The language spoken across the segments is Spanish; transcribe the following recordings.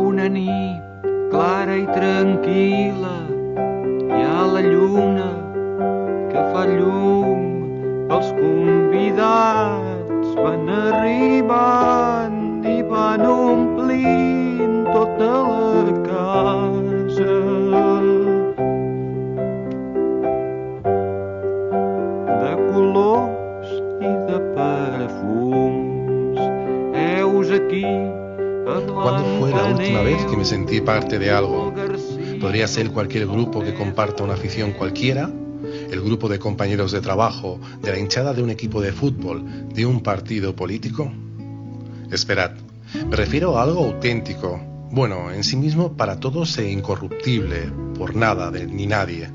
una nit clara i tranquil·la, hi ha la lluna que fa llum, els convidats van arribant última vez que me sentí parte de algo? Podría ser cualquier grupo que comparta una afición cualquiera, el grupo de compañeros de trabajo, de la hinchada de un equipo de fútbol, de un partido político. Esperad, me refiero a algo auténtico, bueno, en sí mismo para todos e incorruptible, por nada ni nadie.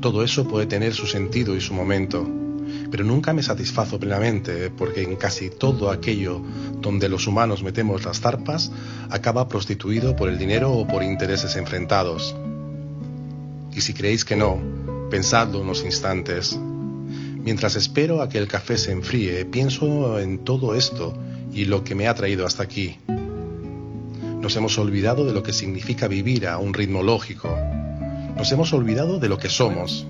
Todo eso puede tener su sentido y su momento pero nunca me satisfazo plenamente porque en casi todo aquello donde los humanos metemos las zarpas acaba prostituido por el dinero o por intereses enfrentados. Y si creéis que no, pensadlo unos instantes. Mientras espero a que el café se enfríe, pienso en todo esto y lo que me ha traído hasta aquí. Nos hemos olvidado de lo que significa vivir a un ritmo lógico. Nos hemos olvidado de lo que somos.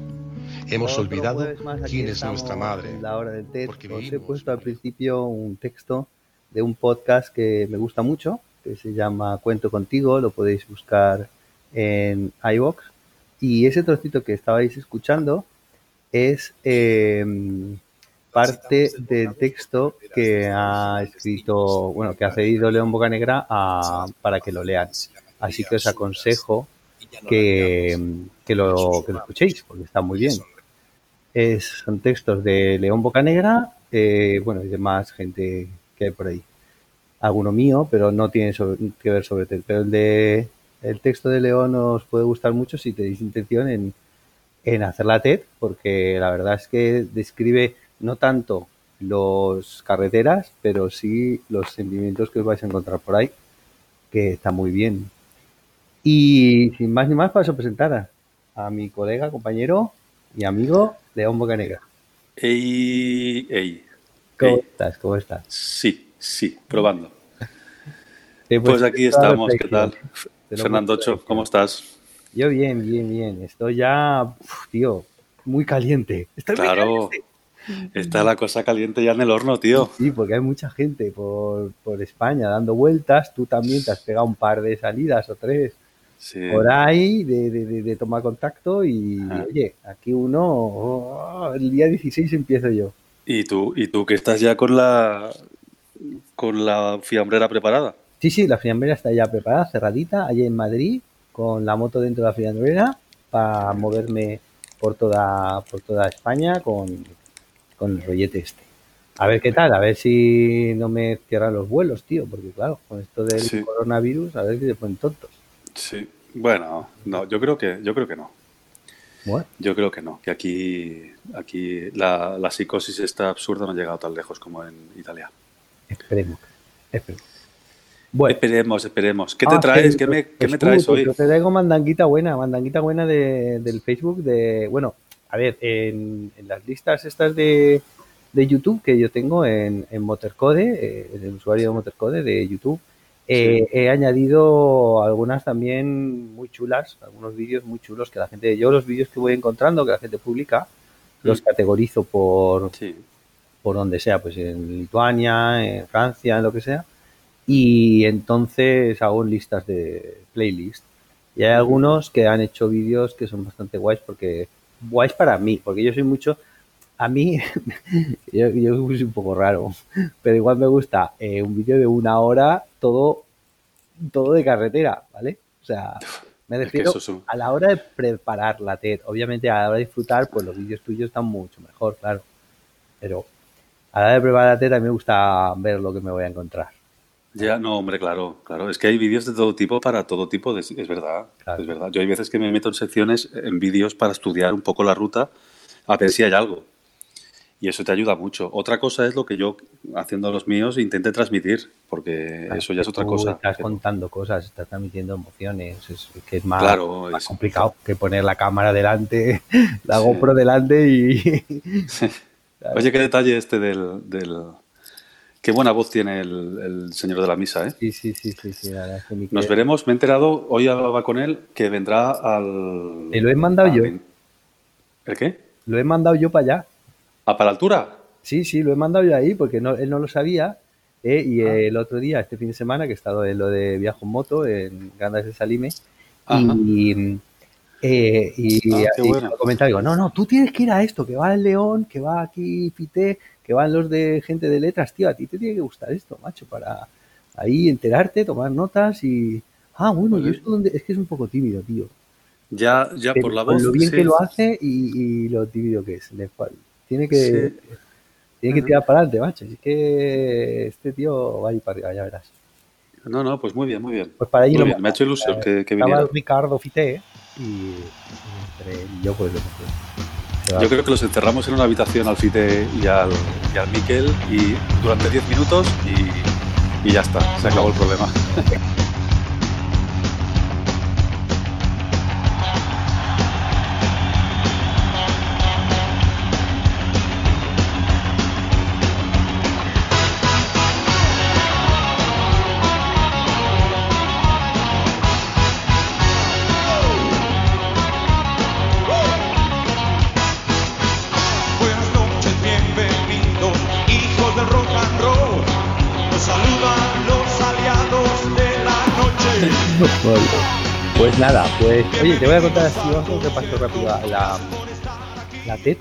Hemos olvidado quién es nuestra madre. La hora del TED. Os he puesto al principio un texto de un podcast que me gusta mucho, que se llama Cuento contigo, lo podéis buscar en iVoox. Y ese trocito que estabais escuchando es em, parte del texto que ha escrito, bueno, que ha cedido León Bocanegra a, para que lo lean. Así que os aconsejo que, que, lo, que lo escuchéis, porque está muy bien es, son textos de León Bocanegra, eh, bueno, y demás gente que hay por ahí. Alguno mío, pero no tiene que ver sobre TED. Pero el, de, el texto de León os puede gustar mucho si tenéis intención en, en hacer la TED, porque la verdad es que describe no tanto los carreteras, pero sí los sentimientos que os vais a encontrar por ahí, que está muy bien. Y sin más ni más, paso a presentar a mi colega, compañero y amigo León Bocanegra. Ey, ey. ¿Cómo estás? ¿Cómo estás? Sí, sí, probando. pues, aquí estamos, ¿qué tal? Fernando Ocho, ¿cómo estás? Yo bien, bien, bien. Estoy ya, tío, muy caliente. claro, está la cosa caliente ya en el horno, tío. Sí, porque hay mucha gente por, por España dando vueltas. Tú también te has pegado un par de salidas o tres por ahí de, de, tomar contacto y oye, aquí uno, oh, el día 16 empiezo yo. ¿Y tú, ¿Y tú que estás ya con la, con la fiambrera preparada? Sí, sí, la fiambrera está ya preparada, cerradita, allá en Madrid, con la moto dentro de la fiambrera para moverme por toda, por toda España con, con el rollete este. A ver qué tal, a ver si no me cierran los vuelos, tío, porque claro, con esto del coronavirus, a ver si se ponen tontos. Sí, bueno, no, yo creo que, yo creo que no. Yo creo que no, que aquí, aquí la, psicosis está absurda no ha llegado tan lejos como en Italia. Esperemos, esperemos. Bueno. Esperemos, esperemos. ¿Qué te ah, traes? ¿Qué, me, ¿qué me, traes hoy? Yo te traigo mandanguita buena, mandanguita buena de, del Facebook. de Bueno, a ver, en, las listas estas de, de, YouTube que yo tengo en, en Motorcode, eh, en el usuario de Motorcode de YouTube, eh, he añadido algunas también muy chulas, algunos vídeos muy chulos que la gente, yo los vídeos que voy encontrando, que la gente publica, los mm. categorizo por, por donde sea, pues en Lituania, en Francia, en lo que sea, y entonces hago listas de playlist. Y hay algunos que han hecho vídeos que son bastante guays porque, guays para mí, porque yo soy mucho, a mí, yo, yo, soy un poco raro, pero igual me gusta eh, un vídeo de una hora todo, todo de carretera, ¿vale? O sea, me refiero a la hora de preparar la TED. Obviamente a la hora de disfrutar, pues los vídeos tuyos están mucho mejor, claro. Pero a la hora de preparar la TED a mí me gusta ver lo que me voy a encontrar. Ya, no, hombre, claro, claro. Es que hay vídeos de todo tipo para todo tipo, de, es verdad, es verdad. Yo hay veces que me meto en secciones, en vídeos para estudiar un poco la ruta, a ver si hay algo y eso te ayuda mucho. Otra cosa es lo que yo, haciendo los míos, intente transmitir, porque eso ya es otra cosa. Estás contando cosas, estás transmitiendo emociones, es que es más, complicado que poner la cámara delante, la GoPro delante y... Oye, qué detalle este del, del, Qué buena voz tiene el, señor de la misa, ¿eh? Sí, sí, sí, sí. Nos veremos, me he enterado, hoy hablaba con él, que vendrá al... Lo he mandado yo. ¿El qué? Lo he mandado yo para allá. ¿A para la altura? Sí, sí, lo he mandado yo ahí porque él no lo sabía. ¿eh? y ah. el otro día, este fin de semana, que he estado en lo de viaje en moto en Grandas de Salime, y, eh, y, ah, digo, no, no, tú tienes que ir a esto, que va el León, que va aquí Fité, que van los de gente de letras, tío, a ti te tiene que gustar esto, macho, para ahí enterarte, tomar notas y... Ah, bueno, y esto donde... es que es un poco tímido, tío. Ya, ya por la voz. Lo bien que lo hace y, lo tímido que es. Tiene que, tiene que tirar para adelante, macho. Así que este tío va a ir para arriba, ya verás. No, no, pues muy bien, muy bien. Pues para allí Me ha hecho ilusión que, que viniera. Ricardo Fité y, yo pues Yo creo que los encerramos en una habitación al Fite y al, y al Miquel y durante 10 minutos y, y ya está, se acabó el problema. nada, pues oye, te voy a contar así, vamos a un repaso rápido a la, la TED,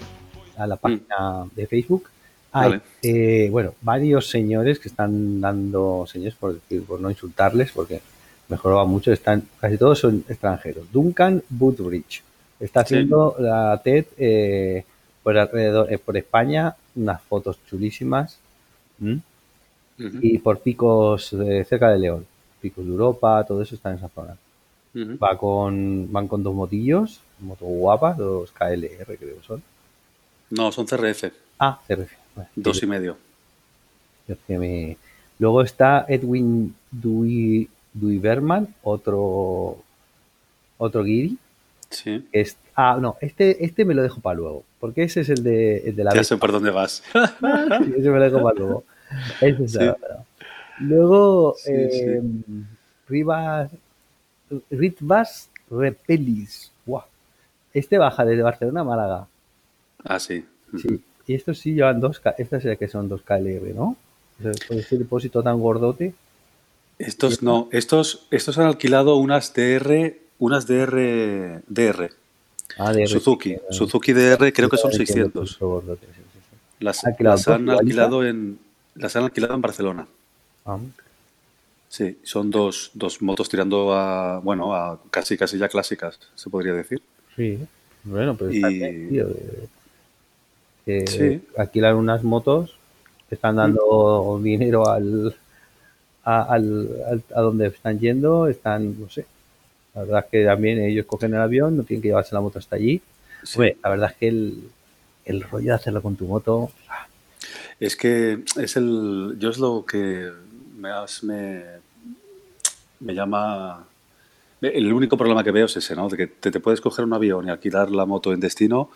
a la página de Facebook. Hay, eh, bueno, varios señores que están dando señores por decir, por no insultarles, porque mejoraba mucho, están, casi todos son extranjeros. Duncan Woodbridge está haciendo la TED eh, por alrededor, eh, por España, unas fotos chulísimas y por picos cerca de León, picos de Europa, todo eso está en esa zona. Va con, van con dos motillos, moto guapas, dos KLR creo son. No, son CRF. Ah, CRF. dos y medio. Luego está Edwin Dewey, Berman, otro otro guiri. Sí. Es, ah, no, este, este me lo dejo para luego, porque ese es el de, el de la... Ya sé por dónde vas. ese me lo dejo para luego. Ese es Luego, eh, Rivas, Ritvas Repelis. Este baja desde Barcelona a Málaga. Ah, sí. Sí. Y estos sí llevan dos, estas que son dos KLR, ¿no? Ese depósito tan gordote. Estos no, estos, estos han alquilado unas DR, unas DR, DR. Ah, DR Suzuki, Suzuki DR creo que son 600. Las, las han alquilado en, las han alquilado en Barcelona. Ah. Sí, son dos, dos motos tirando a, bueno, a casi casi ya clásicas, se podría decir. Sí, bueno, pues y... sí. alquilan unas motos, están dando dinero al a, al, a donde están yendo, están, no sé, la verdad es que también ellos cogen el avión, no tienen que llevarse la moto hasta allí. la verdad es que el, el rollo de hacerlo con tu moto... Ah. Es que es el, yo es lo que me, me, llama... El único problema que veo es ese, ¿no? De que te, puedes coger un avión y alquilar la moto en destino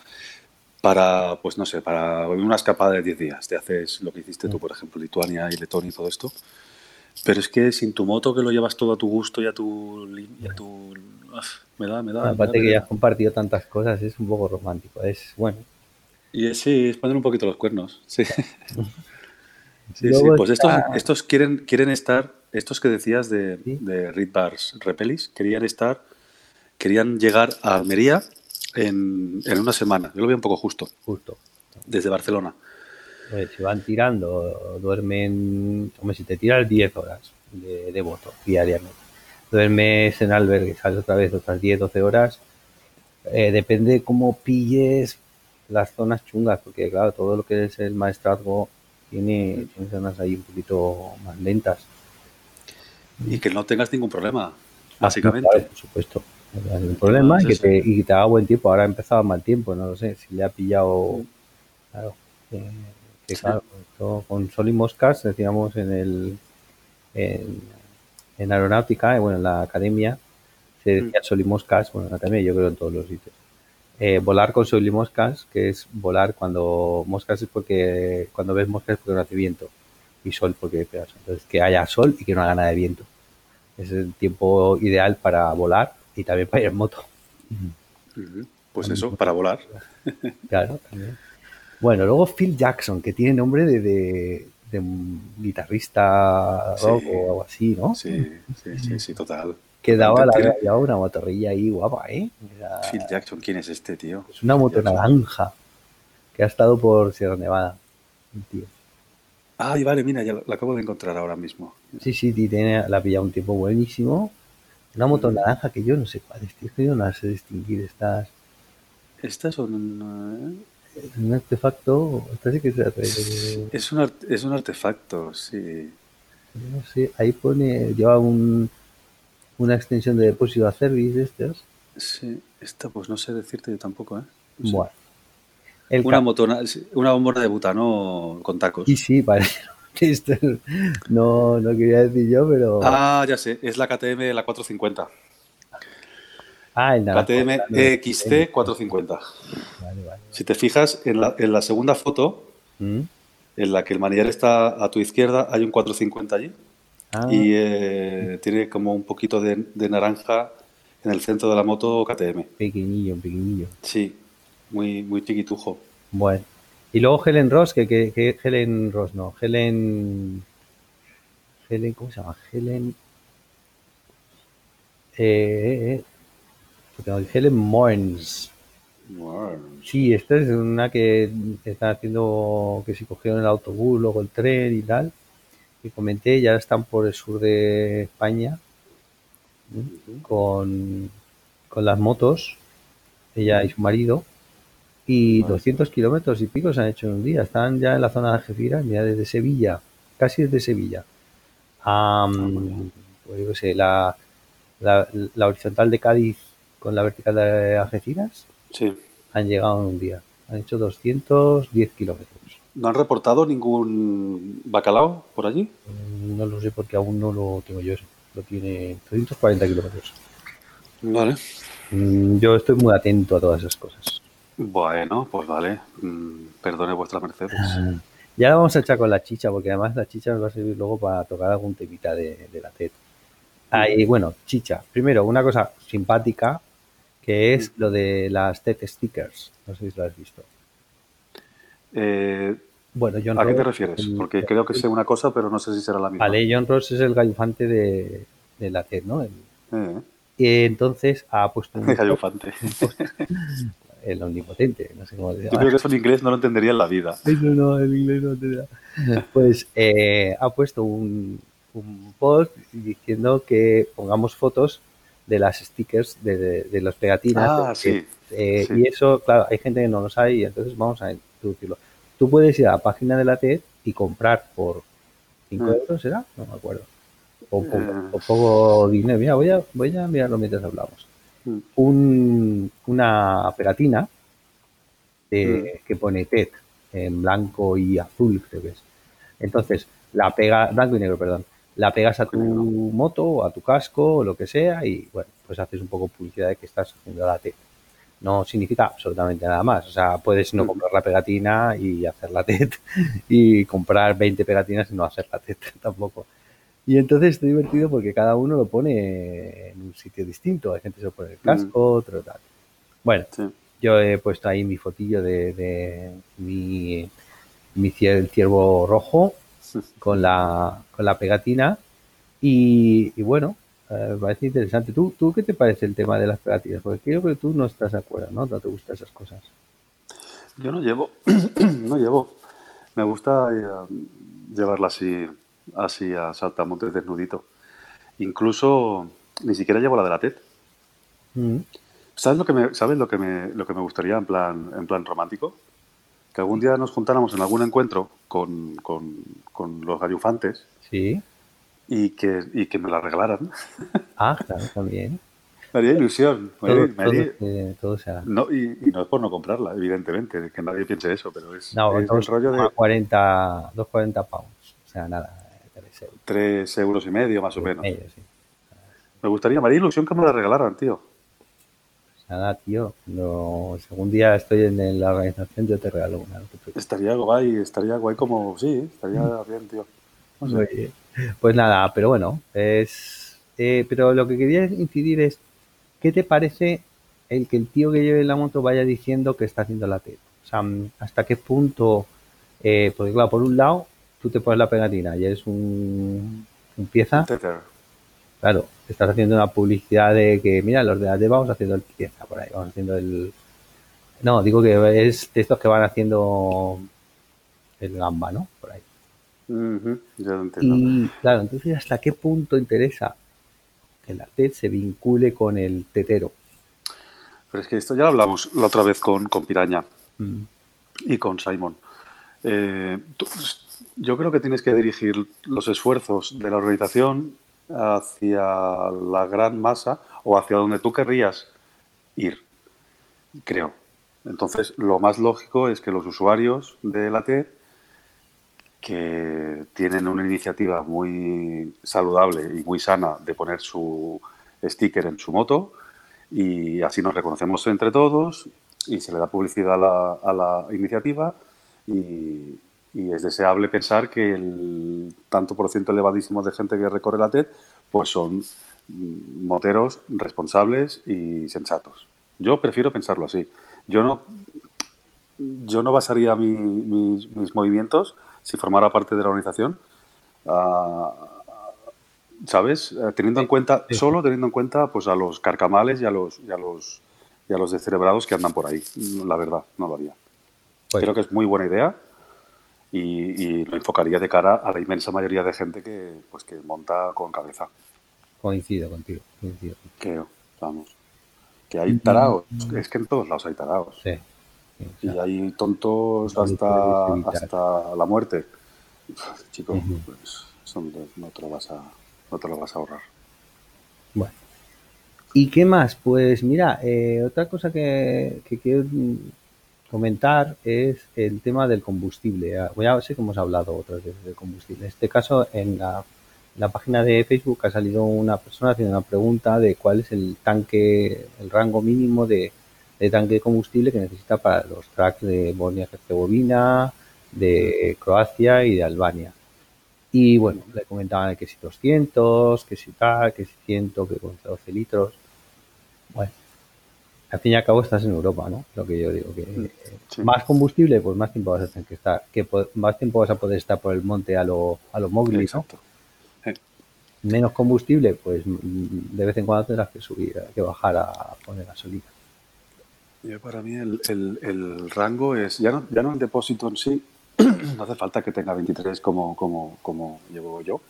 para, pues no sé, para una escapada de 10 días. Te haces lo que hiciste tú, por ejemplo, Lituania y Letonia y todo esto. Pero es que sin tu moto que lo llevas todo a tu gusto y a tu... Y a tu me da, me da. Aparte que ya has compartido tantas cosas, es un poco romántico. Es bueno. Y es, sí, es poner un poquito los cuernos. Sí. Sí, sí, pues estos, estos quieren, quieren estar, estos que decías de, de Reed Bars Repelis, querían estar, querían llegar a Almería en, en, una semana. Yo lo veo un poco justo. Justo. Desde Barcelona. Pues si van tirando, duermen, hombre, si te tiras 10 horas de, de voto diariamente, duermes en albergue, sales otra vez otras 10, 12 horas, eh, depende cómo pilles las zonas chungas, porque claro, todo lo que es el maestrazgo tiene, tiene zonas ahí un poquito más lentas. Y que no tengas ningún problema, ah, básicamente. por supuesto. Ningún problema y, que te, y te haga buen tiempo. Ahora ha empezado mal tiempo, no lo sé. Si le ha pillado. Claro. que claro, con sol y moscas, decíamos en el. En, en aeronáutica, bueno, en la academia, se decía mm. sol y moscas, bueno, en la academia yo creo en todos los sitios eh, volar con sol y moscas, que es volar cuando moscas es porque cuando ves moscas es porque no hace viento. y sol porque. Entonces, que haya sol y que no haga nada de viento. Es el tiempo ideal para volar y también para ir en moto. Pues eso, para volar. Claro, también. Bueno, luego Phil Jackson, que tiene nombre de, de, guitarrista rock o algo así, ¿no? Sí, sí, sí, sí total. Que daba la, una motorrilla ahí guapa, ¿eh? Phil Jackson, ¿quién es este tío? Es una moto naranja que ha estado por Sierra Nevada. Tío. Ay, vale, mira, ya la acabo de encontrar ahora mismo. Sí, sí, tiene, la ha pillado un tiempo buenísimo. Una moto naranja que yo no sé cuál es, tío, que yo no sé distinguir estas. Estas son. Es un artefacto. Sí que se es, un es un artefacto, sí. No sé, ahí pone. Lleva un, una extensión de depósito a service de estas. Sí, esta pues no sé decirte yo tampoco, ¿eh? bueno una, motona, una bombona de butano con tacos. Y sí, vale. no, no quería decir yo, pero. Ah, ya sé, es la KTM la 450. Ah, el KTM XT 450. Vale, vale. Si te fijas, en la, en la segunda foto, ¿Mm? en la que el manillar está a tu izquierda, hay un 450 allí. Ah. Y eh, tiene como un poquito de, de naranja en el centro de la moto KTM. Pequeñillo, pequeñillo. Sí, muy, muy chiquitujo. Bueno. Y luego Helen Ross, que, que, Helen Ross no, Helen. Helen, ¿cómo se llama? Helen. Eh, eh, eh Helen Moens. Sí, esta es una que está haciendo que se cogieron el autobús, luego el tren y tal. Comenté, ya están por el sur de España con, con las motos, ella y su marido y 200 kilómetros y pico se han hecho en un día. Están ya en la zona de Algeciras, mira, desde Sevilla, casi desde Sevilla. pues sé, la, la, horizontal de Cádiz con la vertical de Algeciras sí. han llegado en un día. Han hecho 210 kilómetros. ¿No han reportado ningún bacalao por allí? Mm, no lo sé porque aún no lo tengo yo. Lo tiene 240 kilómetros. Vale. Mm, yo estoy muy atento a todas esas cosas. Bueno, pues vale. Mm, perdone vuestra merced. Ah, ya la vamos a echar con la chicha, porque además la chicha nos va a servir luego para tocar algún temita de, la TED. Ahí, bueno, chicha. Primero, una cosa simpática, que es lo de las TED stickers. No sé si lo has visto. Eh, bueno, John ¿A qué te refieres? Porque creo que sé una cosa, pero no sé si será la misma. Vale, John Ross es el gallufante de, la TED, ¿no? Eh. Y entonces ha puesto un... gallufante. el omnipotente, no sé cómo Yo creo que eso en inglés no lo entendería en la vida. Eso no, en inglés no entendería. Pues eh, ha puesto un, post diciendo que pongamos fotos de las stickers, de, de, las pegatinas. Ah, eh, Y eso, claro, hay gente que no lo sabe y entonces vamos a introducirlo. Tú puedes ir a la página de la TED y comprar por 5 mm. euros, ¿será? No me acuerdo. O, eh. poco dinero. Mira, voy a, voy a mirarlo mientras hablamos un, una pegatina mm. que pone TED en blanco y azul, creo que es. Entonces, la pega, blanco y negro, perdón, la pegas a tu moto o a tu casco o lo que sea y, bueno, pues haces un poco publicidad de que estás haciendo la TED. No significa absolutamente nada más. O sea, puedes no mm. comprar la pegatina y hacer la TED y comprar 20 pegatinas y no hacer la TED tampoco. Y entonces está divertido porque cada uno lo pone en un sitio distinto. Hay gente que se pone el casco, otro tal. Bueno, yo he puesto ahí mi fotillo de, mi, mi ciervo rojo con la, con la pegatina. Y, bueno, eh, me parece interesante. ¿Tú, ¿Tú qué te parece el tema de las pegatinas? Porque creo que tú no estás de acuerdo, ¿no? No te gustan esas cosas. Yo no llevo, no llevo. Me gusta eh, llevarla así así a saltamontes desnudito. Incluso ni siquiera llevo la de la TED. Mm. ¿Sabes lo que me, ¿sabes lo que me, lo que me gustaría en plan, en plan romántico? Que algún día nos juntáramos en algún encuentro con, con, con los gallufantes. Sí. Y que, y que me la regalaran. Ah, claro, también. Me haría ilusión. todo, sea. no, y, no es por no comprarla, evidentemente, que nadie piense eso, pero es, no, es el rollo de... 40, 240 pounds, o sea, nada. Tres euros y medio, más o menos. Me gustaría, María Ilusión, que me la regalaran, tío. Pues nada, tío. No, si algún día estoy en la organización, yo te regalo una. estaría guay, estaría guay como, sí, estaría mm. bien, tío. Pues nada, pero bueno, es. Eh, pero lo que quería incidir es: ¿qué te parece el que el tío que lleve la moto vaya diciendo que está haciendo la TED? O sea, ¿hasta qué punto? Eh, porque, claro, por un lado, tú te pones la pegatina y eres un, un pieza. Claro, estás haciendo una publicidad de que, mira, los de la TED vamos haciendo el pieza por ahí, vamos haciendo el. No, digo que es de estos que van haciendo el gamba, ¿no? Por ahí. Y claro, entonces, ¿hasta qué punto interesa que la TED se vincule con el tetero? Pero es que esto ya lo hablamos la otra vez con, con Piraña mm. y con Simon. Eh, yo creo que tienes que dirigir los esfuerzos de la organización hacia la gran masa o hacia donde tú querrías ir, creo. Entonces, lo más lógico es que los usuarios de la TED que tienen una iniciativa muy saludable y muy sana de poner su sticker en su moto y así nos reconocemos entre todos y se le da publicidad a la, iniciativa y, es deseable pensar que el tanto por ciento elevadísimo de gente que recorre la TED pues son moteros responsables y sensatos. Yo prefiero pensarlo así. Yo no, yo no basaría mis movimientos si formara parte de la organización, ah, ¿sabes? Eh, teniendo en cuenta, solo teniendo en cuenta pues a los carcamales y a los, y a los, y a los descerebrados que andan por ahí. La verdad, no lo haría. Pues Creo que es muy buena idea y, lo enfocaría de cara a la inmensa mayoría de gente que, pues, que monta con cabeza. Coincido contigo, Que, vamos, que hay tarados, es que en todos lados hay tarados. Sí y hay tontos hasta, hasta la muerte. Chico, pues no, te lo vas a, no te lo vas a ahorrar. Bueno. ¿Y qué más? Pues mira, eh, otra cosa que, quiero comentar es el tema del combustible. Voy a ver si hemos hablado otras veces del combustible. En este caso, en la, la página de Facebook ha salido una persona haciendo una pregunta de cuál es el tanque, el rango mínimo de, de tanque de combustible que necesita para los tracks de Bosnia-Herzegovina, de Croacia y de Albania. Y bueno, le comentaban que si 200, que si tal, que si 100, que con 12 litros. Bueno, al fin y al cabo estás en Europa, ¿no? Lo que yo digo, que más combustible, pues más tiempo vas a tener que estar, que más tiempo vas a poder estar por el monte a lo, a los móviles, ¿no? Menos combustible, pues de vez en cuando tendrás que subir, que bajar a poner gasolina para mí el, el, rango es, ya no, ya no el depósito en sí, no hace falta que tenga 23 como, como, como llevo yo,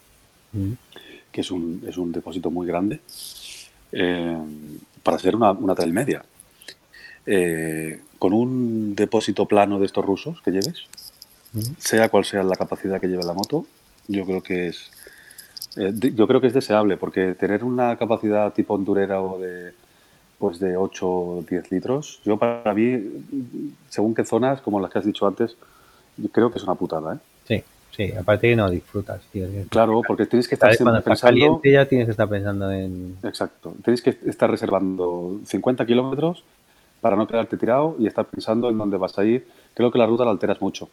mm. que es un, es un depósito muy grande, eh, para hacer una, una trail media. Eh, con un depósito plano de estos rusos que lleves, mm. sea cual sea la capacidad que lleve la moto, yo creo que es eh, yo creo que es deseable porque tener una capacidad tipo endurera o de pues de 8 o 10 litros. Yo para mí, según qué zonas, como las que has dicho antes, creo que es una putada, ¿eh? Sí, sí, aparte que no disfrutas, tío. Claro, porque tienes que estar Cuando pensando... caliente ya tienes que estar pensando en... Exacto, tienes que estar reservando 50 kilómetros para no quedarte tirado y estar pensando en dónde vas a ir. Creo que la ruta la alteras mucho.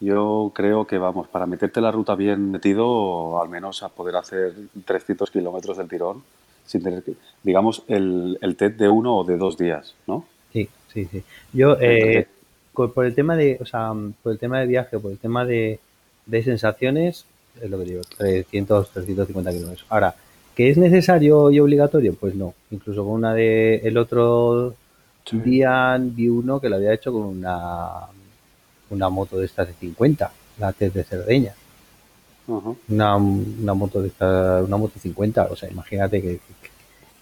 Yo creo que, vamos, para meterte la ruta bien metido, al menos a poder hacer 300 kilómetros del tirón, sin tener que, digamos, el, el TED de uno o de dos días, ¿no? Sí, sí, sí. Yo, eh, por el tema de, o sea, por el tema de viaje, por el tema de, de sensaciones, es lo que digo, 300, 350 kilómetros. Ahora, ¿que es necesario y obligatorio? Pues no. Incluso con una de, el otro día vi uno que lo había hecho con una, una moto de estas de 50, la TED de Cerdeña una, una, moto de esta, una moto 50, o sea, imagínate que,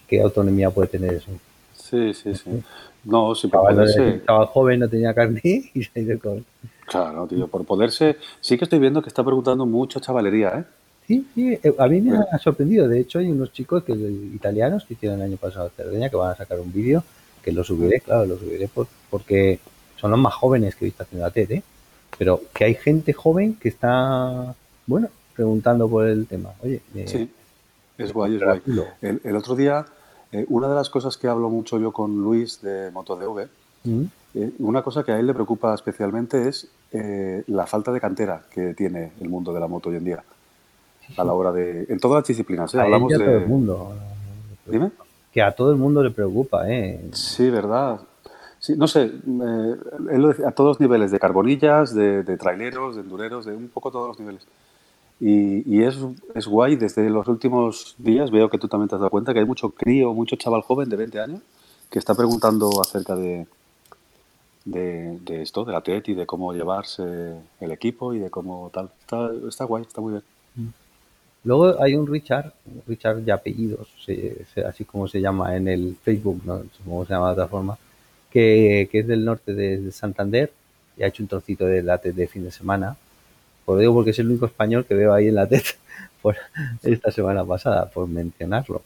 qué autonomía puede tener eso. Sí, sí, sí. No, si por poderse... Estaba joven, no tenía carne y se ido con... Claro, tío, por poderse... Sí que estoy viendo que está preguntando mucho chavalería, ¿eh? Sí, sí, eh, a mí me ha sorprendido. De hecho, hay unos chicos que italianos que hicieron el año pasado Cerdeña que van a sacar un vídeo que lo subiré, claro, lo subiré porque son los más jóvenes que he visto haciendo la TED, ¿eh? Pero que hay gente joven que está bueno, preguntando por el tema. Oye, eh, sí, es guay, es guay. El, otro día, eh, una de las cosas que hablo mucho yo con Luis de MotoDV, mm. eh, una cosa que a él le preocupa especialmente es eh, la falta de cantera que tiene el mundo de la moto hoy en día. A la hora de. En todas las disciplinas, ¿eh? Hablamos de. todo el mundo. Dime. Que a todo el mundo le preocupa, ¿eh? Sí, verdad. Sí, no sé, a todos los niveles, de carbonillas, de, traileros, de endureros, de un poco todos los niveles. Y, y es, es, guay, desde los últimos días veo que tú también te has dado cuenta que hay mucho crío, mucho chaval joven de 20 años que está preguntando acerca de, de, esto, de la TET y de cómo llevarse el equipo y de cómo tal. Está, guay, está muy bien. Mm. Luego hay un Richard, Richard ya apellidos, así como se llama en el Facebook, no sé cómo se llama de otra forma, que, es del norte de, Santander y ha hecho un trocito de la TED de fin de semana. Por digo porque es el único español que veo ahí en la TED por esta semana pasada, por mencionarlo.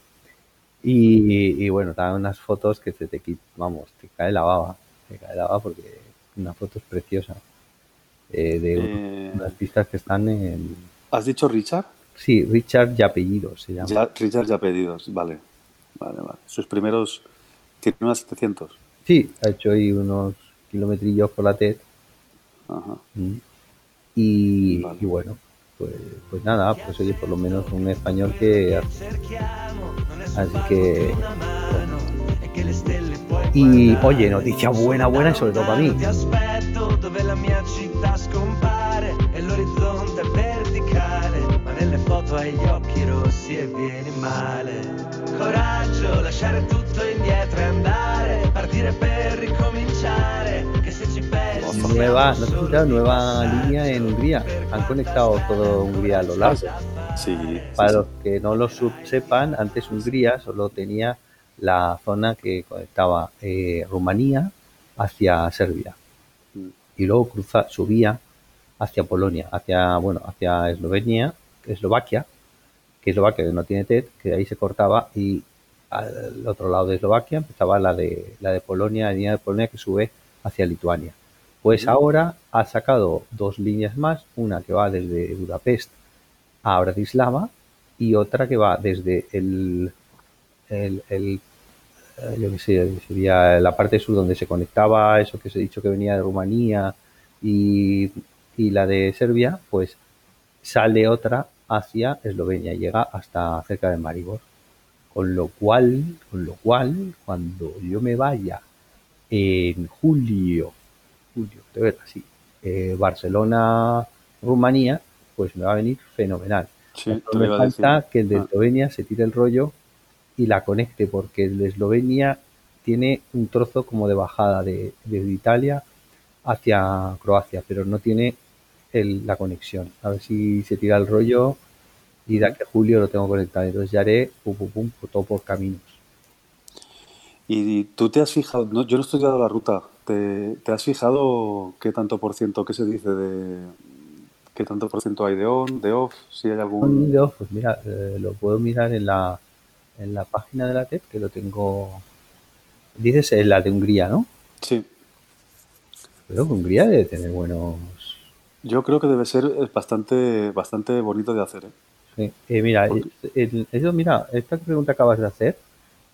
Y, y bueno, dan unas fotos que se te vamos, te cae la baba, te cae la baba porque una foto es preciosa. Eh, de eh, unas pistas que están en... ¿Has dicho Richard? Sí, Richard y apellidos se llama. Richard y apellidos, vale. Vale, vale. Sus primeros... Tiene unas 700. Sí, ha hecho ahí unos kilometrillos por la TED. Ajá. Mm. Y, y, bueno, pues, pues nada, pues oye, por lo menos un español que... Así que... Y oye, noticia buena, buena y sobre todo para mí. Nueva, ¿no nueva línea en Hungría? Han conectado todo Hungría a lo largo. Sí. Para los que no lo sepan, antes Hungría solo tenía la zona que conectaba eh, Rumanía hacia Serbia. Mm. Y luego cruza, subía hacia Polonia, hacia, bueno, hacia Eslovenia, Eslovaquia, que Eslovaquia no tiene TED, que ahí se cortaba y al otro lado de Eslovaquia empezaba la de la de Polonia, la línea de Polonia que sube hacia Lituania. Pues ahora ha sacado dos líneas más, una que va desde Budapest a Bratislava y otra que va desde el, el, el eh, yo que sé, sería la parte sur donde se conectaba eso que os he dicho que venía de Rumanía y, y la de Serbia, pues sale otra hacia Eslovenia, llega hasta cerca de Maribor. Con lo cual, con lo cual, cuando yo me vaya en julio, julio, así, eh, Barcelona, Rumanía, pues me va a venir fenomenal. Sí, me falta que el de ah. Eslovenia se tire el rollo y la conecte, porque el de Eslovenia tiene un trozo como de bajada de, de Italia hacia Croacia, pero no tiene la conexión. A ver si se tira el rollo y de aquí a julio lo tengo conectado. Entonces ya haré pum, pum, pum, todo por caminos. Y tú te has fijado, no, yo no he estudiado la ruta, ¿te, has fijado qué tanto por ciento, qué se dice de, qué tanto por ciento hay de on, de off, si hay algún... De off, pues mira, eh, lo puedo mirar en la, en la página de la TED, que lo tengo, dices en la de Hungría, ¿no? Sí. Pero Hungría debe tener buenos yo creo que debe ser bastante, bastante bonito de hacer. ¿eh? Sí. Eh, mira, eso, mira, esta pregunta que acabas de hacer,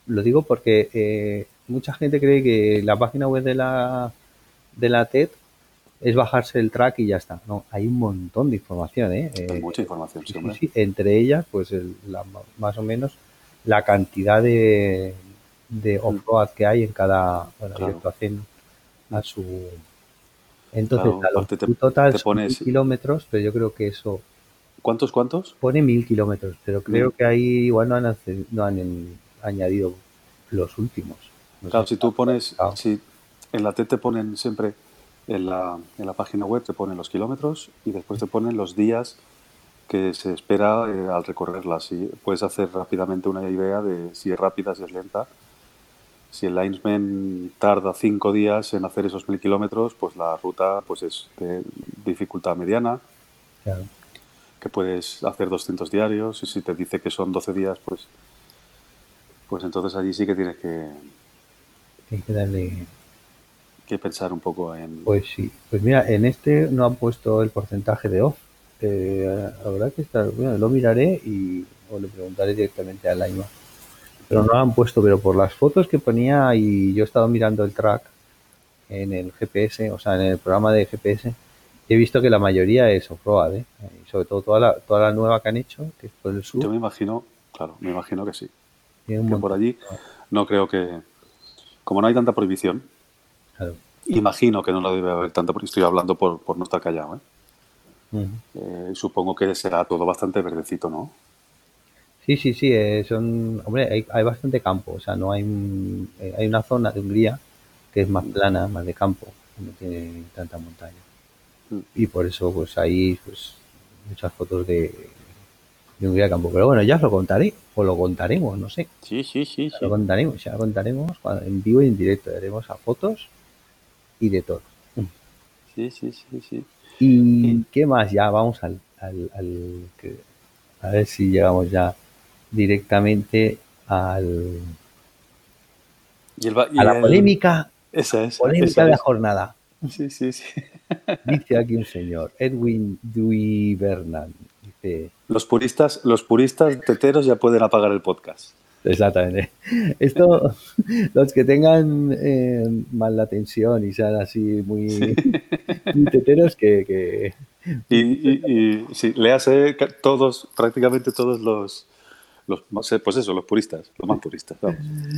lo digo porque eh, mucha gente cree que la página web de la, de la TED es bajarse el track y ya está. No, hay un montón de información, ¿eh? Hay mucha información, sí, sí, entre ellas, pues la, más o menos la cantidad de, de mm. off-road que hay en cada, bueno, claro. hacen a su entonces, a los total kilómetros, pero yo creo que eso... ¿Cuántos, cuántos? Pone mil kilómetros, pero creo que ahí igual no han, no han añadido los últimos. Claro, si tú pones, si en la T te ponen siempre, en la, en la página web te ponen los kilómetros y después te ponen los días que se espera eh, al recorrerla. Si puedes hacer rápidamente una idea de si es rápida, si es lenta. Si el linesman tarda cinco días en hacer esos mil kilómetros, pues la ruta pues es de dificultad mediana, que puedes hacer 200 diarios, y si te dice que son 12 días, pues, pues entonces allí sí que tienes que, que darle... que pensar un poco en... Pues sí, pues mira, en este no han puesto el porcentaje de off. Eh, habrá que estar, bueno, lo miraré y o le preguntaré directamente a Laima pero no lo han puesto, pero por las fotos que ponía y yo he estado mirando el track en el GPS, o sea, en el programa de GPS, he visto que la mayoría es off-road, ¿eh? sobre todo toda la, toda la nueva que han hecho, que es por el sur. Yo me imagino, claro, me imagino que sí. Que por allí no creo que, como no hay tanta prohibición, imagino que no la debe haber tanta, porque estoy hablando por, por no estar callado, ¿eh? eh supongo que será todo bastante verdecito, ¿no? Sí, sí, sí, eh, son, hombre, hay, hay, bastante campo, o sea, no hay, hay una zona de Hungría que es más plana, más de campo, no tiene tanta montaña. Mm. Y por eso, pues ahí, pues, muchas fotos de, de Hungría campo. Pero bueno, ya os lo contaré, o lo contaremos, no sé. Sí, sí, sí. Lo contaremos, ya lo contaremos en vivo y en directo, haremos a fotos y de todo. Sí, sí, sí, sí. ¿Y qué más? Ya vamos al, al, al a ver si llegamos ya directamente al, a la polémica, esa es, polémica de la jornada. Sí, sí, sí. Dice aquí un señor, Edwin Dewey Bernal. Los puristas, los puristas teteros ya pueden apagar el podcast. Exactamente. Esto, los que tengan eh, mal la tensión y sean así muy, teteros que, que... Y, y, y sí, léase todos, prácticamente todos los, los, pues eso, los puristas, los más puristas.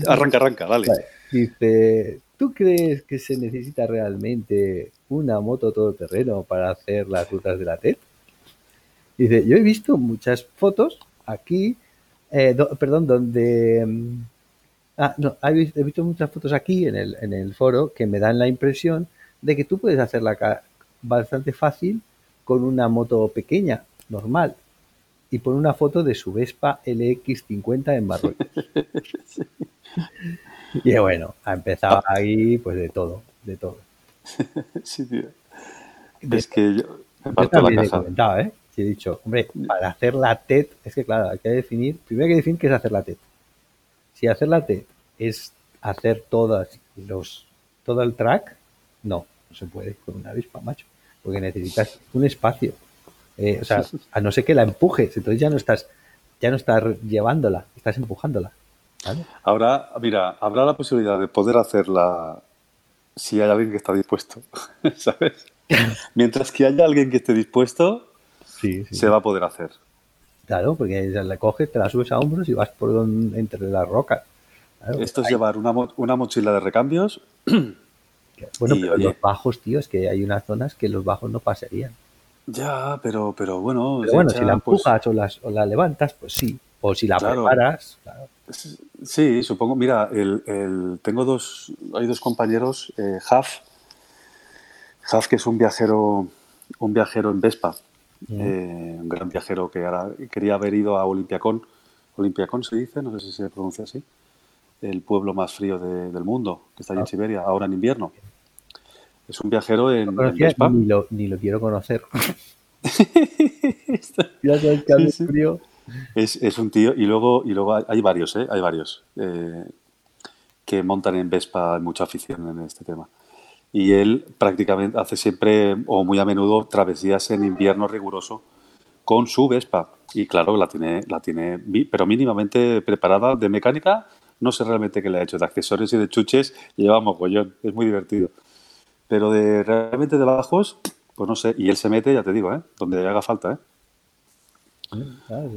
Arranca, arranca, dale. Dice, ¿tú crees que se necesita realmente una moto todoterreno para hacer las rutas de la TED? Dice, yo he visto muchas fotos aquí, eh, perdón, donde... Mm, ah, no, he visto muchas fotos aquí en el, en el foro que me dan la impresión de que tú puedes hacerla bastante fácil con una moto pequeña, normal y pone una foto de su Vespa LX50 en Marruecos. Y bueno, ha empezado ah. ahí pues de todo, de todo. Sí, tío. Es que yo me también he comentado, ¿eh? He dicho, hombre, para hacer la TED, es que claro, hay que definir, primero hay que definir qué es hacer la TED. Si hacer la TED es hacer todas los, todo el track, no, no se puede con una Vespa, macho, porque necesitas un espacio eh, o sea, a no ser que la empujes, entonces ya no estás, ya no estás llevándola, estás empujándola. Ahora, mira, habrá la posibilidad de poder hacerla si hay alguien que está dispuesto, ¿sabes? Mientras que haya alguien que esté dispuesto, se va a poder hacer. Claro, porque la coges, te la subes a hombros y vas por donde, entre las rocas. Esto es llevar una, una, mochila de recambios. Bueno, pero los bajos, tío, es que hay unas zonas que los bajos no pasarían. Ya, pero, pero bueno. Pero bueno, si la pues empujas o, las, o la levantas, pues sí. O si la preparas, claro. Sí, supongo. Mira, el, el, tengo dos, hay dos compañeros, eh, Haf, Haf que es un viajero, un viajero en Vespa, eh, un gran viajero que ahora quería haber ido a Olympiacón. Olympiacón se dice, no sé si se pronuncia así, el pueblo más frío del mundo, que está allí en ah. Siberia, ahora en invierno. Es un viajero en, Vespa. Ni lo, ni lo quiero conocer. es, es, un tío, y luego, y luego hay, varios, ¿eh? Hay varios eh, que montan en Vespa, hay mucha afición en este tema. Y él prácticamente hace siempre, o muy a menudo, travesías en invierno riguroso con su Vespa. Y claro, la tiene, la tiene, pero mínimamente preparada de mecánica. No sé realmente qué le ha hecho, de accesorios y de chuches, lleva mogollón. Es muy divertido. Pero de realmente de bajos, pues no sé. Y él se mete, ya te digo, ¿eh? Donde haga falta, ¿eh?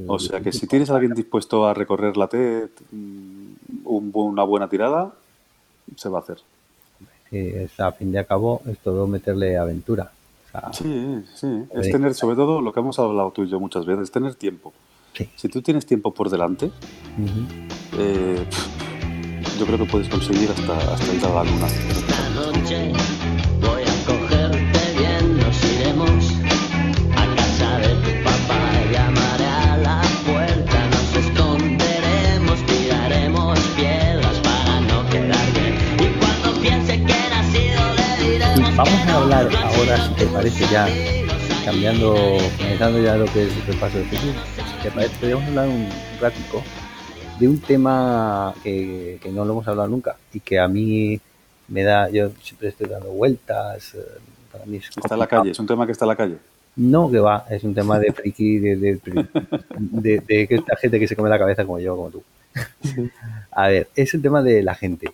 O sea que si tienes a alguien dispuesto a recorrer la T, mm, una buena tirada, se va a hacer. Sí, a fin de cabo es todo meterle aventura. sí, sí. Es tener, sobre todo, lo que hemos hablado tú y yo muchas veces, es tener tiempo. Si tú tienes tiempo por delante, eh, yo creo que puedes conseguir hasta, hasta ir a la luna. Vamos a hablar ahora, si te parece ya, cambiando, comenzando ya lo que es el repaso de Facebook, si te parece, podríamos hablar un ratico de un tema que, no lo hemos hablado nunca y que a mí me da, yo siempre estoy dando vueltas, eh, para mí Está en la calle, es un tema que está en la calle. No, que va, es un tema de friki, de, de, de, de, esta gente que se come la cabeza como yo, como tú. A ver, es el tema de la gente,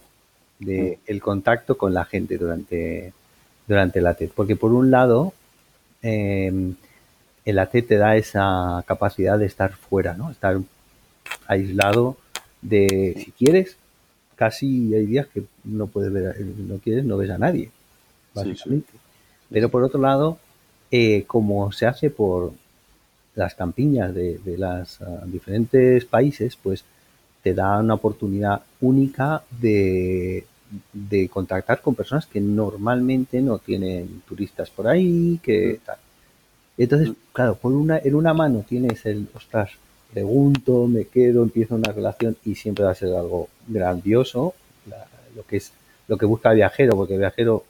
de el contacto con la gente durante durante la TED. Porque por un lado, em, el AT te da esa capacidad de estar fuera, ¿no? Estar aislado de, si quieres, casi hay días que no puedes ver, no quieres, no ves a nadie, básicamente. Pero por otro lado, eh, como se hace por las campiñas de, los ah, diferentes países, pues te da una oportunidad única de, de contactar con personas que normalmente no tienen turistas por ahí, que mm. tal. Entonces, mm. claro, por una, en una mano tienes el, ostras, pregunto, me quedo, empiezo una relación y siempre va a ser algo grandioso, lo que es lo que busca el viajero, porque el viajero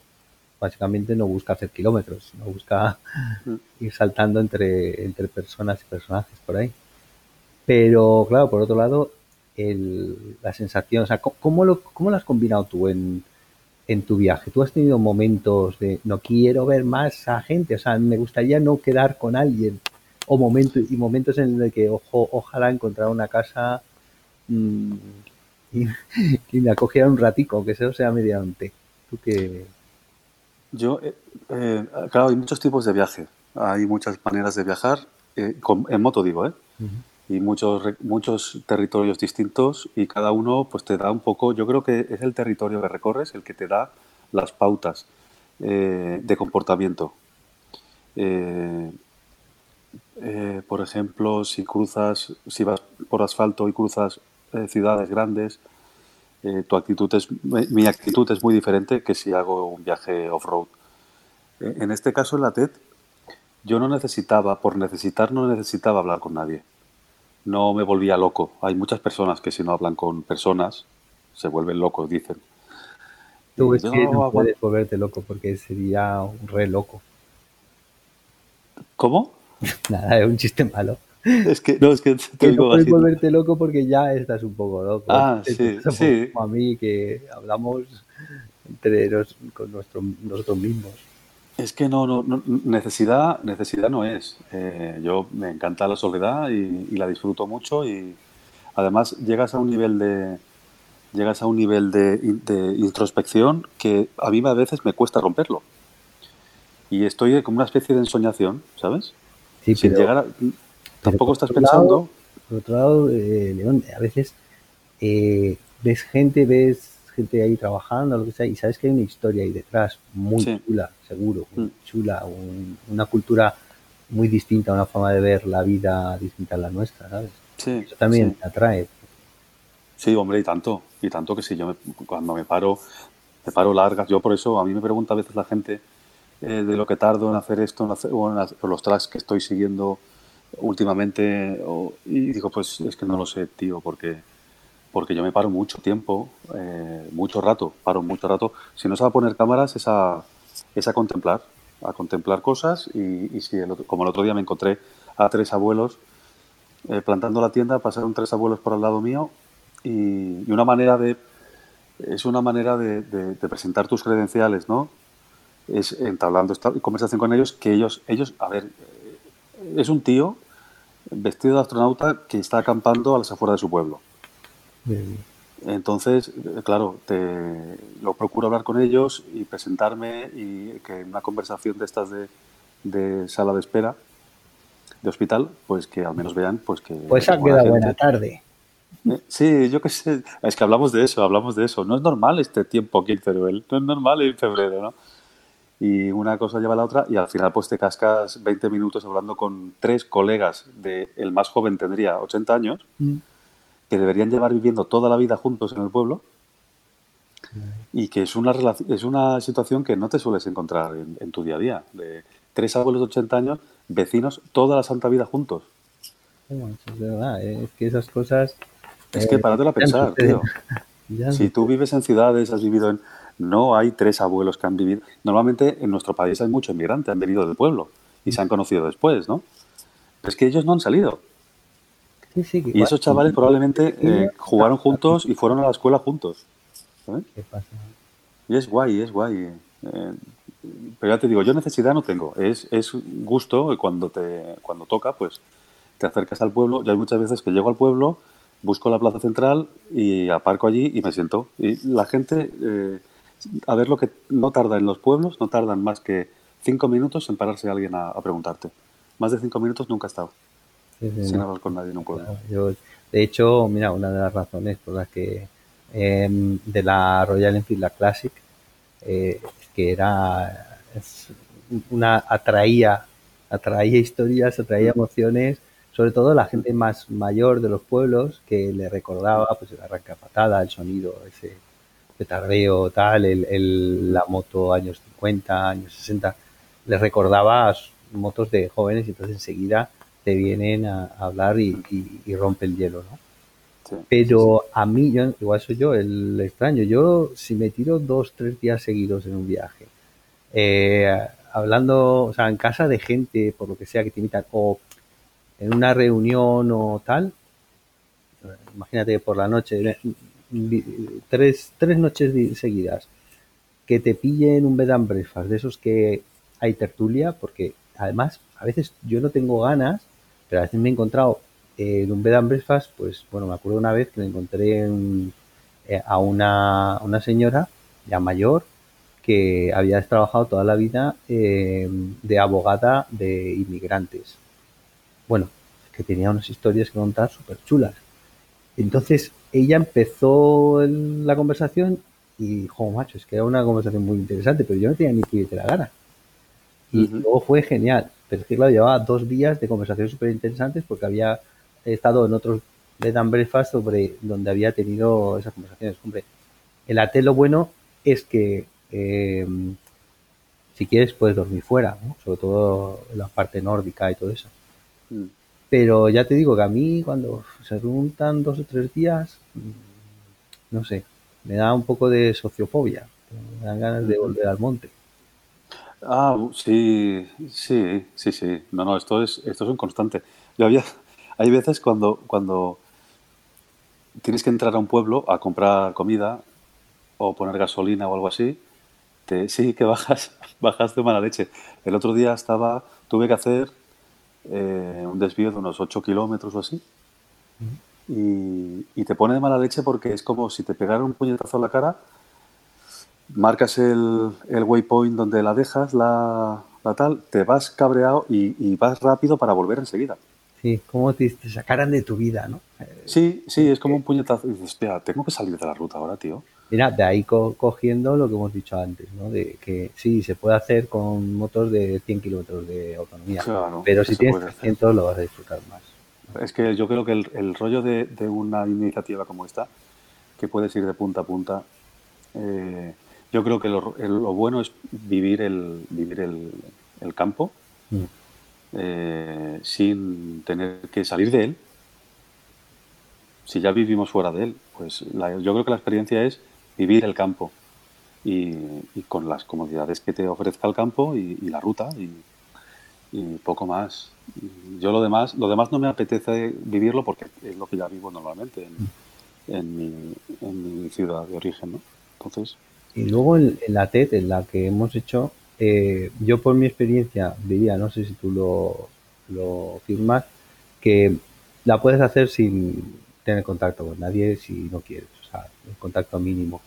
básicamente no busca hacer kilómetros, no busca mm. ir saltando entre, entre personas y personajes por ahí. Pero claro, por otro lado, el, la sensación, o sea, ¿cómo lo, cómo lo has combinado tú en, en tu viaje? ¿Tú has tenido momentos de no quiero ver más a gente? O sea, me gustaría no quedar con alguien. O momentos, y momentos en los que ojo, ojalá encontrar una casa mm, y, me acogiera un ratico, aunque sea, sea mediante. ¿Tú qué, yo, eh, eh, claro, hay muchos tipos de viaje. Hay muchas maneras de viajar, eh, en moto digo, ¿eh? Y muchos, muchos territorios distintos y cada uno pues te da un poco, yo creo que es el territorio que recorres el que te da las pautas de comportamiento. por ejemplo, si cruzas, si vas por asfalto y cruzas ciudades grandes, eh, tu actitud es, mi actitud es muy diferente que si hago un viaje off-road. Eh, en este caso, en la TED, yo no necesitaba, por necesitar, no necesitaba hablar con nadie. No me volvía loco. Hay muchas personas que si no hablan con personas, se vuelven locos, dicen. Tú es que no puedes volverte loco porque sería un re loco. ¿Cómo? Nada, es un chiste malo. Es que, no, es que te no puedes volverte loco porque ya estás un poco loco. Ah, sí, sí. Como a mí que hablamos entre con nuestro, nosotros mismos. Es que no, no, necesidad, necesidad no es. Eh, yo me encanta la soledad y, la disfruto mucho y además llegas a un nivel de llegas a un nivel de, introspección que a mí a veces me cuesta romperlo. Y estoy como una especie de ensoñación, ¿sabes? Sí, Sin llegar a, Tampoco estás pensando. por otro lado, eh, León, a veces eh, ves gente, ves gente ahí trabajando, lo que sea, y sabes que hay una historia ahí detrás muy chula, seguro, muy mm. chula, una cultura muy distinta, una forma de ver la vida distinta a la nuestra, ¿sabes? Eso también atrae. Sí, hombre, y tanto, y tanto que si yo cuando me paro, me paro largas, yo por eso, a mí me pregunta a veces la gente eh, de lo que tardo en hacer esto, o en los tracks que estoy siguiendo últimamente y digo, pues es que no lo sé, tío, porque, porque yo me paro mucho tiempo, eh, mucho rato, paro mucho rato. Si no se va a poner cámaras es a, es a contemplar, a contemplar cosas y, si como el otro día me encontré a tres abuelos eh, plantando la tienda, pasaron tres abuelos por al lado mío y, una manera de es una manera de, presentar tus credenciales, ¿no? Es entablando esta conversación con ellos que ellos, ellos, a ver, es un tío vestido de astronauta que está acampando a las afueras de su pueblo. Entonces, claro, te, lo procuro hablar con ellos y presentarme y que en una conversación de estas de, sala de espera, de hospital, pues que al menos vean pues que... Pues ha quedado buena tarde. Eh, sí, yo qué sé. Es que hablamos de eso, hablamos de eso. No es normal este tiempo aquí en Teruel. No es normal en febrero, ¿no? y una cosa lleva a la otra y al final pues te cascas 20 minutos hablando con tres colegas de el más joven tendría 80 años mm. Que deberían llevar viviendo toda la vida juntos en el pueblo y que es una es una situación que no te sueles encontrar en, tu día a día de tres abuelos de 80 años vecinos toda la santa vida juntos es verdad es que esas cosas es que eh, para a pensar tío si tú vives en ciudades has vivido en no hay tres abuelos que han vivido. Normalmente en nuestro país hay muchos inmigrantes, han venido del pueblo y se han conocido después, ¿no? Pero es que ellos no han salido. Y esos chavales probablemente eh, jugaron juntos y fueron a la escuela juntos. Y es guay, es guay. Eh, pero ya te digo, yo necesidad no tengo. Es, es gusto cuando te cuando toca, pues te acercas al pueblo. Ya hay muchas veces que llego al pueblo, busco la plaza central y aparco allí y me siento. Y la gente... Eh, a ver lo que no tarda en los pueblos, no tardan más que cinco minutos en pararse alguien a, preguntarte. Más de cinco minutos nunca he estado sin hablar con nadie pueblo. yo, de hecho, mira, una de las razones por las que em, de la Royal Enfield, la Classic, eh, que era una atraía, atraía historias, atraía emociones, sobre todo la gente más mayor de los pueblos que le recordaba pues el arranca patada, el sonido, ese petardeo, tal, el, la moto años 50, años 60, le recordaba motos de jóvenes y entonces enseguida te vienen a, hablar y, rompe el hielo, ¿no? Pero a mí, yo, igual soy yo el extraño, yo si me tiro dos, tres días seguidos en un viaje, eh, hablando, o sea, en casa de gente, por lo que sea que te invitan, o en una reunión o tal, imagínate por la noche, tres, tres noches seguidas, que te pillen un bed and breakfast, de esos que hay tertulia, porque además a veces yo no tengo ganas, pero a veces me he encontrado en un bed and breakfast, pues bueno, me acuerdo una vez que me encontré eh, a una, una señora ya mayor que había trabajado toda la vida eh, de abogada de inmigrantes. Bueno, que tenía unas historias que contar súper chulas. Entonces ella empezó la conversación y, jo, macho, es que era una conversación muy interesante, pero yo no tenía ni de la gana. Y luego fue genial. Pero es que, claro, llevaba dos días de conversaciones súper interesantes porque había estado en otros bed and breakfast sobre donde había tenido esas conversaciones. Hombre, el AT lo bueno es que eh, si quieres puedes dormir fuera, sobre todo en la parte nórdica y todo eso. Mm. Pero ya te digo que a mí cuando se juntan dos o tres días, mm, no sé, me da un poco de sociofobia, me dan ganas de volver al monte. Ah, sí, sí, sí, sí. No, no, esto es, esto es un constante. Yo había, hay veces cuando, cuando tienes que entrar a un pueblo a comprar comida o poner gasolina o algo así, te, sí que bajas, bajas de mala leche. El otro día estaba, tuve que hacer eh, un desvío de unos 8 kilómetros o así. Y, te pone de mala leche porque es como si te pegara un puñetazo en la cara, marcas el, el waypoint donde la dejas, la, tal, te vas cabreado y, vas rápido para volver enseguida. Sí, como te, te sacaran de tu vida, ¿no? Sí, sí, es como un puñetazo. Y dices, espera, tengo que salir de la ruta ahora, tío. Mira, de ahí cogiendo lo que hemos dicho antes, ¿no? De que sí, se puede hacer con motos de 100 kilómetros de autonomía, pero si tienes 300 lo vas a disfrutar más. Es que yo creo que el, rollo de, una iniciativa como esta, que puedes ir de punta a punta, eh, yo creo que lo, bueno es vivir el, vivir el, campo mm. eh, sin tener que salir de él. Si ya vivimos fuera de él, pues yo creo que la experiencia es vivir el campo y, con las comodidades que te ofrezca el campo y, la ruta y, poco más. Yo lo demás, lo demás no me apetece vivirlo porque es lo que ya vivo normalmente en, mi, ciudad de origen, ¿no? Entonces. Y luego en, la TED, en la que hemos hecho, eh, yo por mi experiencia diría, no sé si tú lo, lo firmas, que la puedes hacer sin tener contacto con nadie si no quieres el contacto mínimo,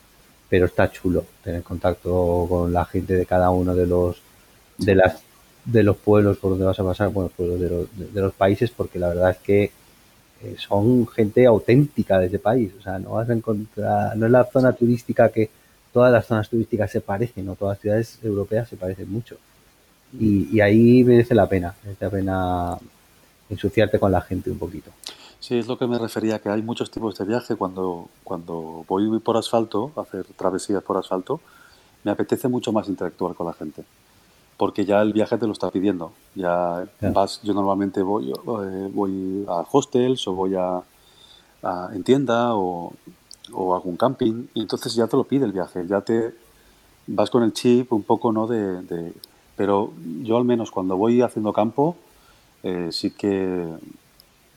pero está chulo tener contacto con la gente de cada uno de los de las de los pueblos por donde vas a pasar, bueno, pueblos de los, de, los países, porque la verdad es que eh, son gente auténtica de ese país, o sea, no vas a encontrar, no es la zona turística que todas las zonas turísticas se parecen, no todas las ciudades europeas se parecen mucho. Y, y ahí merece la pena, merece la pena ensuciarte con la gente un poquito. Sí, es lo que me refería, que hay muchos tipos de viaje. Cuando, cuando voy por asfalto, a hacer travesías por asfalto, me apetece mucho más interactuar con la gente. Porque ya el viaje te lo está pidiendo. Ya vas, yo normalmente voy, eh, voy a hostels o voy a, en tienda o, o algún camping y entonces ya te lo pide el viaje. Ya te vas con el chip un poco, ¿no? De, pero yo al menos cuando voy haciendo campo, eh, sí que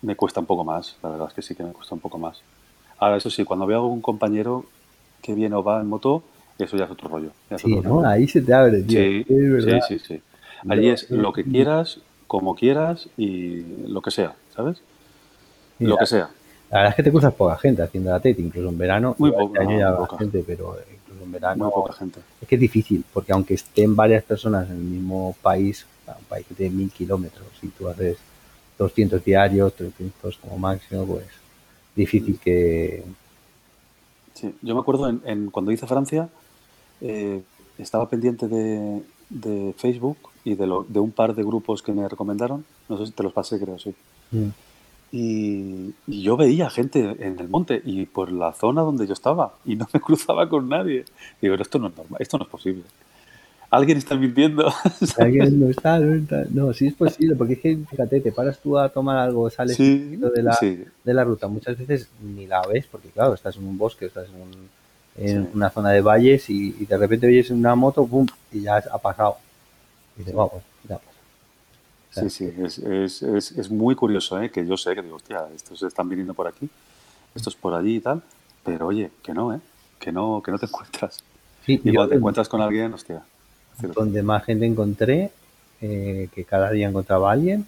me cuesta un poco más, la verdad es que sí que me cuesta un poco más. Ahora, eso sí, cuando veo a un compañero que viene o va en moto, eso ya es otro rollo. sí, ¿no? Ahí se te abre, tío. Sí, sí, sí, sí. Allí es lo que quieras, como quieras y lo que sea, ¿sabes? lo que sea. La verdad es que te cruzas poca gente haciendo la TET, incluso en verano. Muy poca, gente, pero incluso en verano. Muy poca gente. Es que es difícil, porque aunque estén varias personas en el mismo país, un país que tiene mil kilómetros, y tú haces 200 diarios, 300 como máximo, pues difícil que... Sí, yo me acuerdo en, cuando hice Francia, eh, estaba pendiente de, Facebook y de, lo, de un par de grupos que me recomendaron, no sé si te los pasé, creo, sí. Mm. Y, yo veía gente en el monte y por la zona donde yo estaba y no me cruzaba con nadie. Digo, esto no es normal, esto no es posible. Alguien está mintiendo. Alguien no está, no sí es posible, porque es que, fíjate, te paras tú a tomar algo, sales de, la, de la ruta, muchas veces ni la ves, porque claro, estás en un bosque, estás en, una zona de valles y, de repente oyes una moto, ¡pum! y ya ha pasado. Y dices, vamos, ya Sí, sí, es, es, es, es, muy curioso, ¿eh? que yo sé que digo, hostia, estos están viniendo por aquí, estos por allí y tal, pero oye, que no, ¿eh? que no, que no te encuentras. y cuando te encuentras con alguien, hostia. Donde más gente encontré, eh, que cada día encontraba a alguien,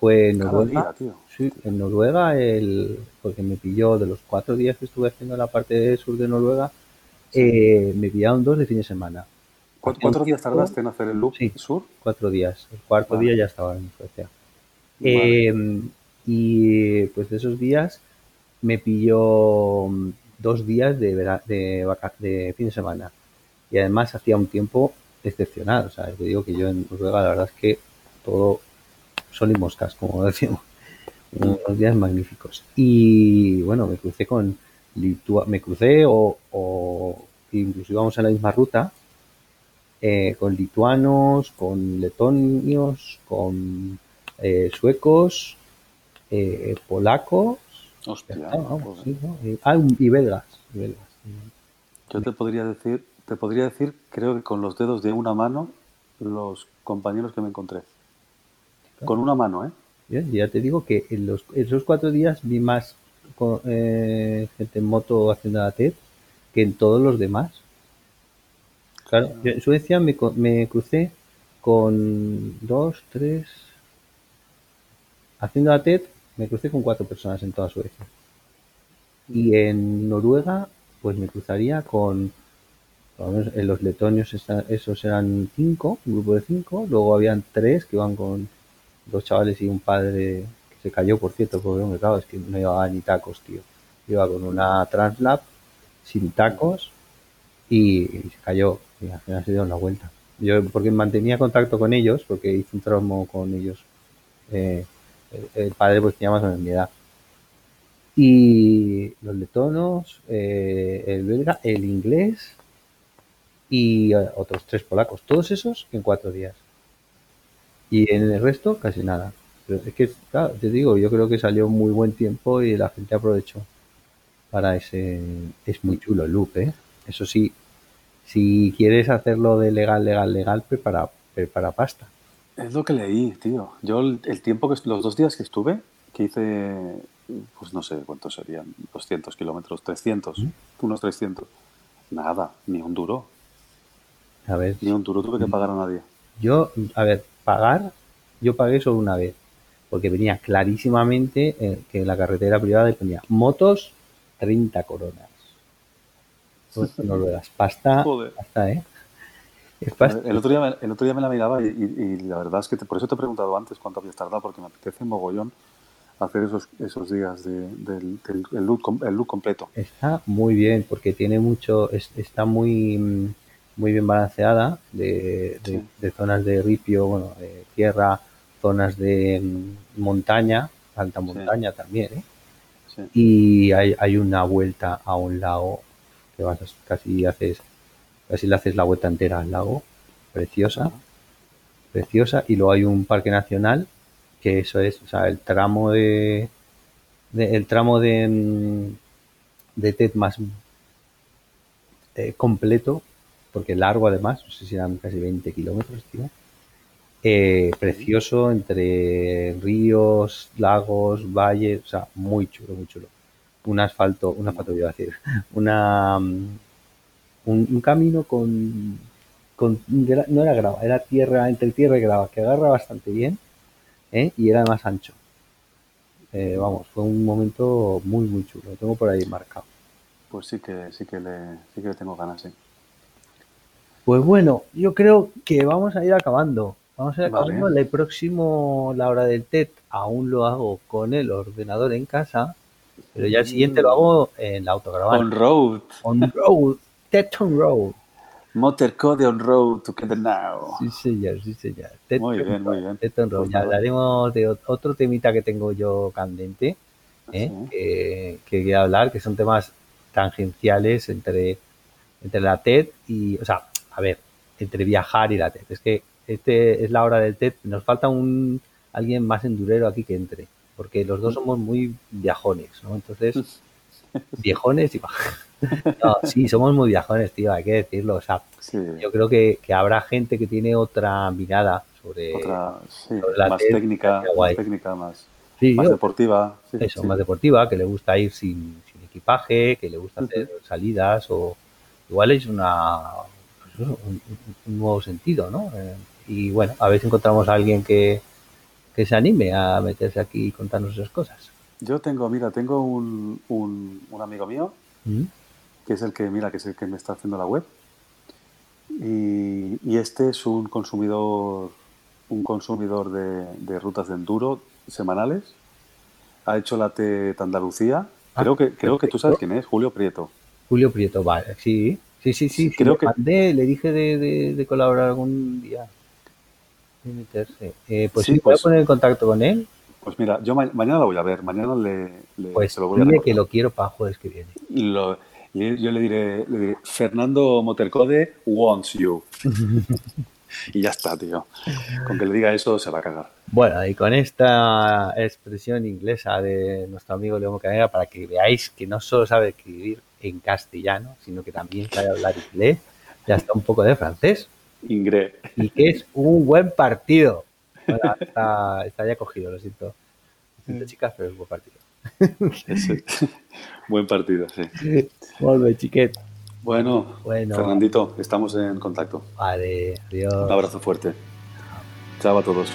fue en Noruega. Sí, en Noruega, el, porque me pilló de los cuatro días que estuve haciendo la parte sur de Noruega, eh, me pillaron dos de fin de semana. ¿Cuántos días tardaste en hacer el loop sur? Cuatro días. El cuarto día ya estaba en Suecia. Eh, y pues de esos días me pilló mm, dos días de, de, de fin de semana. Y además hacía un tiempo excepcional. O sea, te digo que yo en Noruega la verdad es que todo son y moscas, como decimos. Unos días magníficos. Y bueno, me crucé con Litua me crucé o, o incluso íbamos en la misma ruta eh, con lituanos, con letonios, con eh, suecos, eh, polacos. ah, y belgas, Yo te podría decir, te podría decir, creo que con los dedos de una mano, los compañeros que me encontré. Con una mano, ¿eh? ya te digo que en, los, esos cuatro días vi más gente en moto haciendo la TED que en todos los demás. Claro, en Suecia me, me crucé con dos, tres. Haciendo la TED, me crucé con cuatro personas en toda Suecia. Y en Noruega, pues me cruzaría con. En los letonios, esos eran cinco, un grupo de cinco. Luego habían tres que iban con dos chavales y un padre que se cayó, por cierto, porque claro, es que no llevaba ni tacos, tío. Iba con una Translab sin tacos y se cayó y al final se dieron la vuelta. Yo, porque mantenía contacto con ellos, porque hice un tramo con ellos. Eh, el, padre pues tenía más o menos mi edad. Y los letonos, eh, el belga, el inglés y eh, otros tres polacos. Todos esos en cuatro días. Y en el resto casi nada. Pero es que, te digo, yo creo que salió muy buen tiempo y la gente aprovechó para ese... Es muy chulo el loop, ¿eh? Eso sí, si quieres hacerlo de legal, legal, legal, prepara, prepara pasta. Es lo que leí, tío. Yo el, tiempo que los dos días que estuve, que hice, pues no sé cuántos serían, 200 kilómetros, 300, ¿Mm? unos 300. Nada, ni un duro. A ver. Ni un duro tuve que pagar a nadie. Yo, a ver, pagar, yo pagué solo una vez, porque venía clarísimamente eh, que en la carretera privada ponía motos 30 coronas. Noruegas. Pasta, pasta, ¿eh? El, otro día, el otro día me la miraba y, la verdad es que por eso te he preguntado antes cuánto habías tardado, porque me apetece mogollón hacer esos, esos días de, del, el, look, el look completo. Está muy bien, porque tiene mucho, está muy, muy bien balanceada de, de, zonas de ripio, bueno, de tierra, zonas de mm, montaña, alta montaña también, ¿eh? Y hay, hay una vuelta a un lago que vas casi haces casi le haces la vuelta entera al lago, preciosa, preciosa, y luego hay un parque nacional que eso es, o sea, el tramo de, el tramo de mm, de TED más eh, completo, porque largo además, no sé si eran casi 20 kilómetros, tío. Eh, precioso entre ríos, lagos, valles, o sea, muy chulo, muy chulo un asfalto, un asfalto iba a decir, una, mm, un, camino con, con, no era grava, era tierra, entre tierra y grava, que agarra bastante bien, ¿eh? y era más ancho. eh, vamos, fue un momento muy, muy chulo. Lo tengo por ahí marcado. Pues sí que, sí que, le, sí que le tengo ganas, sí. Pues bueno, yo creo que vamos a ir acabando. Vamos a ir acabando. El próximo, la hora del TED, aún lo hago con el ordenador en casa, pero ya el siguiente lo hago en la autograbada. On road. On road. TED on road. Motor Code on road together now. Sí, señor, sí, señor. muy bien, muy bien. TED on road. Ya hablaremos de otro temita que tengo yo candente, ¿eh? que, que quería hablar, que son temas tangenciales entre, entre la TED y, o sea, a ver, entre viajar y la TED. Es que este es la hora del TED. Nos falta un alguien más endurero aquí que entre, porque los dos somos muy viajones, ¿no? Entonces, viejones y no, sí, somos muy viajones, tío, hay que decirlo. O sea, yo creo que, habrá gente que tiene otra mirada sobre, otra, sí, más, técnica, más técnica, más, deportiva. eso, más deportiva, que le gusta ir sin, sin equipaje, que le gusta hacer salidas o igual es una un, nuevo sentido, ¿no? Eh, y bueno, a si encontramos a alguien que, se anime a meterse aquí y contarnos esas cosas. Yo tengo, mira, tengo un, un, amigo mío ¿Mm? que es el que, mira, que es el que me está haciendo la web. Y, este es un consumidor, un consumidor de, rutas de enduro semanales. Ha hecho la TED Andalucía. Ah, creo que, creo que tú sabes quién es, Julio Prieto. Julio Prieto, vale, sí. Sí, sí, sí. Creo que le dije de, colaborar algún día. Meterse. Eh, pues sí, voy a pues poner en contacto con él. Pues mira, yo mañana lo voy a ver, mañana le, pues se lo voy a dile que lo quiero para jueves que viene. Y lo, yo le diré, le diré, Fernando Motercode wants you. y ya está, tío. Con que le diga eso se va a cagar. Bueno, y con esta expresión inglesa de nuestro amigo León Canera, para que veáis que no solo sabe escribir en castellano, sino que también sabe hablar inglés, ya está un poco de francés. Inglés. Y que es un buen partido. está, ya cogido, lo siento. Lo siento, chicas, pero es un buen partido. buen partido, sí. Vuelve, chiquet. Bueno, bueno, Fernandito, estamos en contacto. Vale, adiós. Un abrazo fuerte. Chao a todos.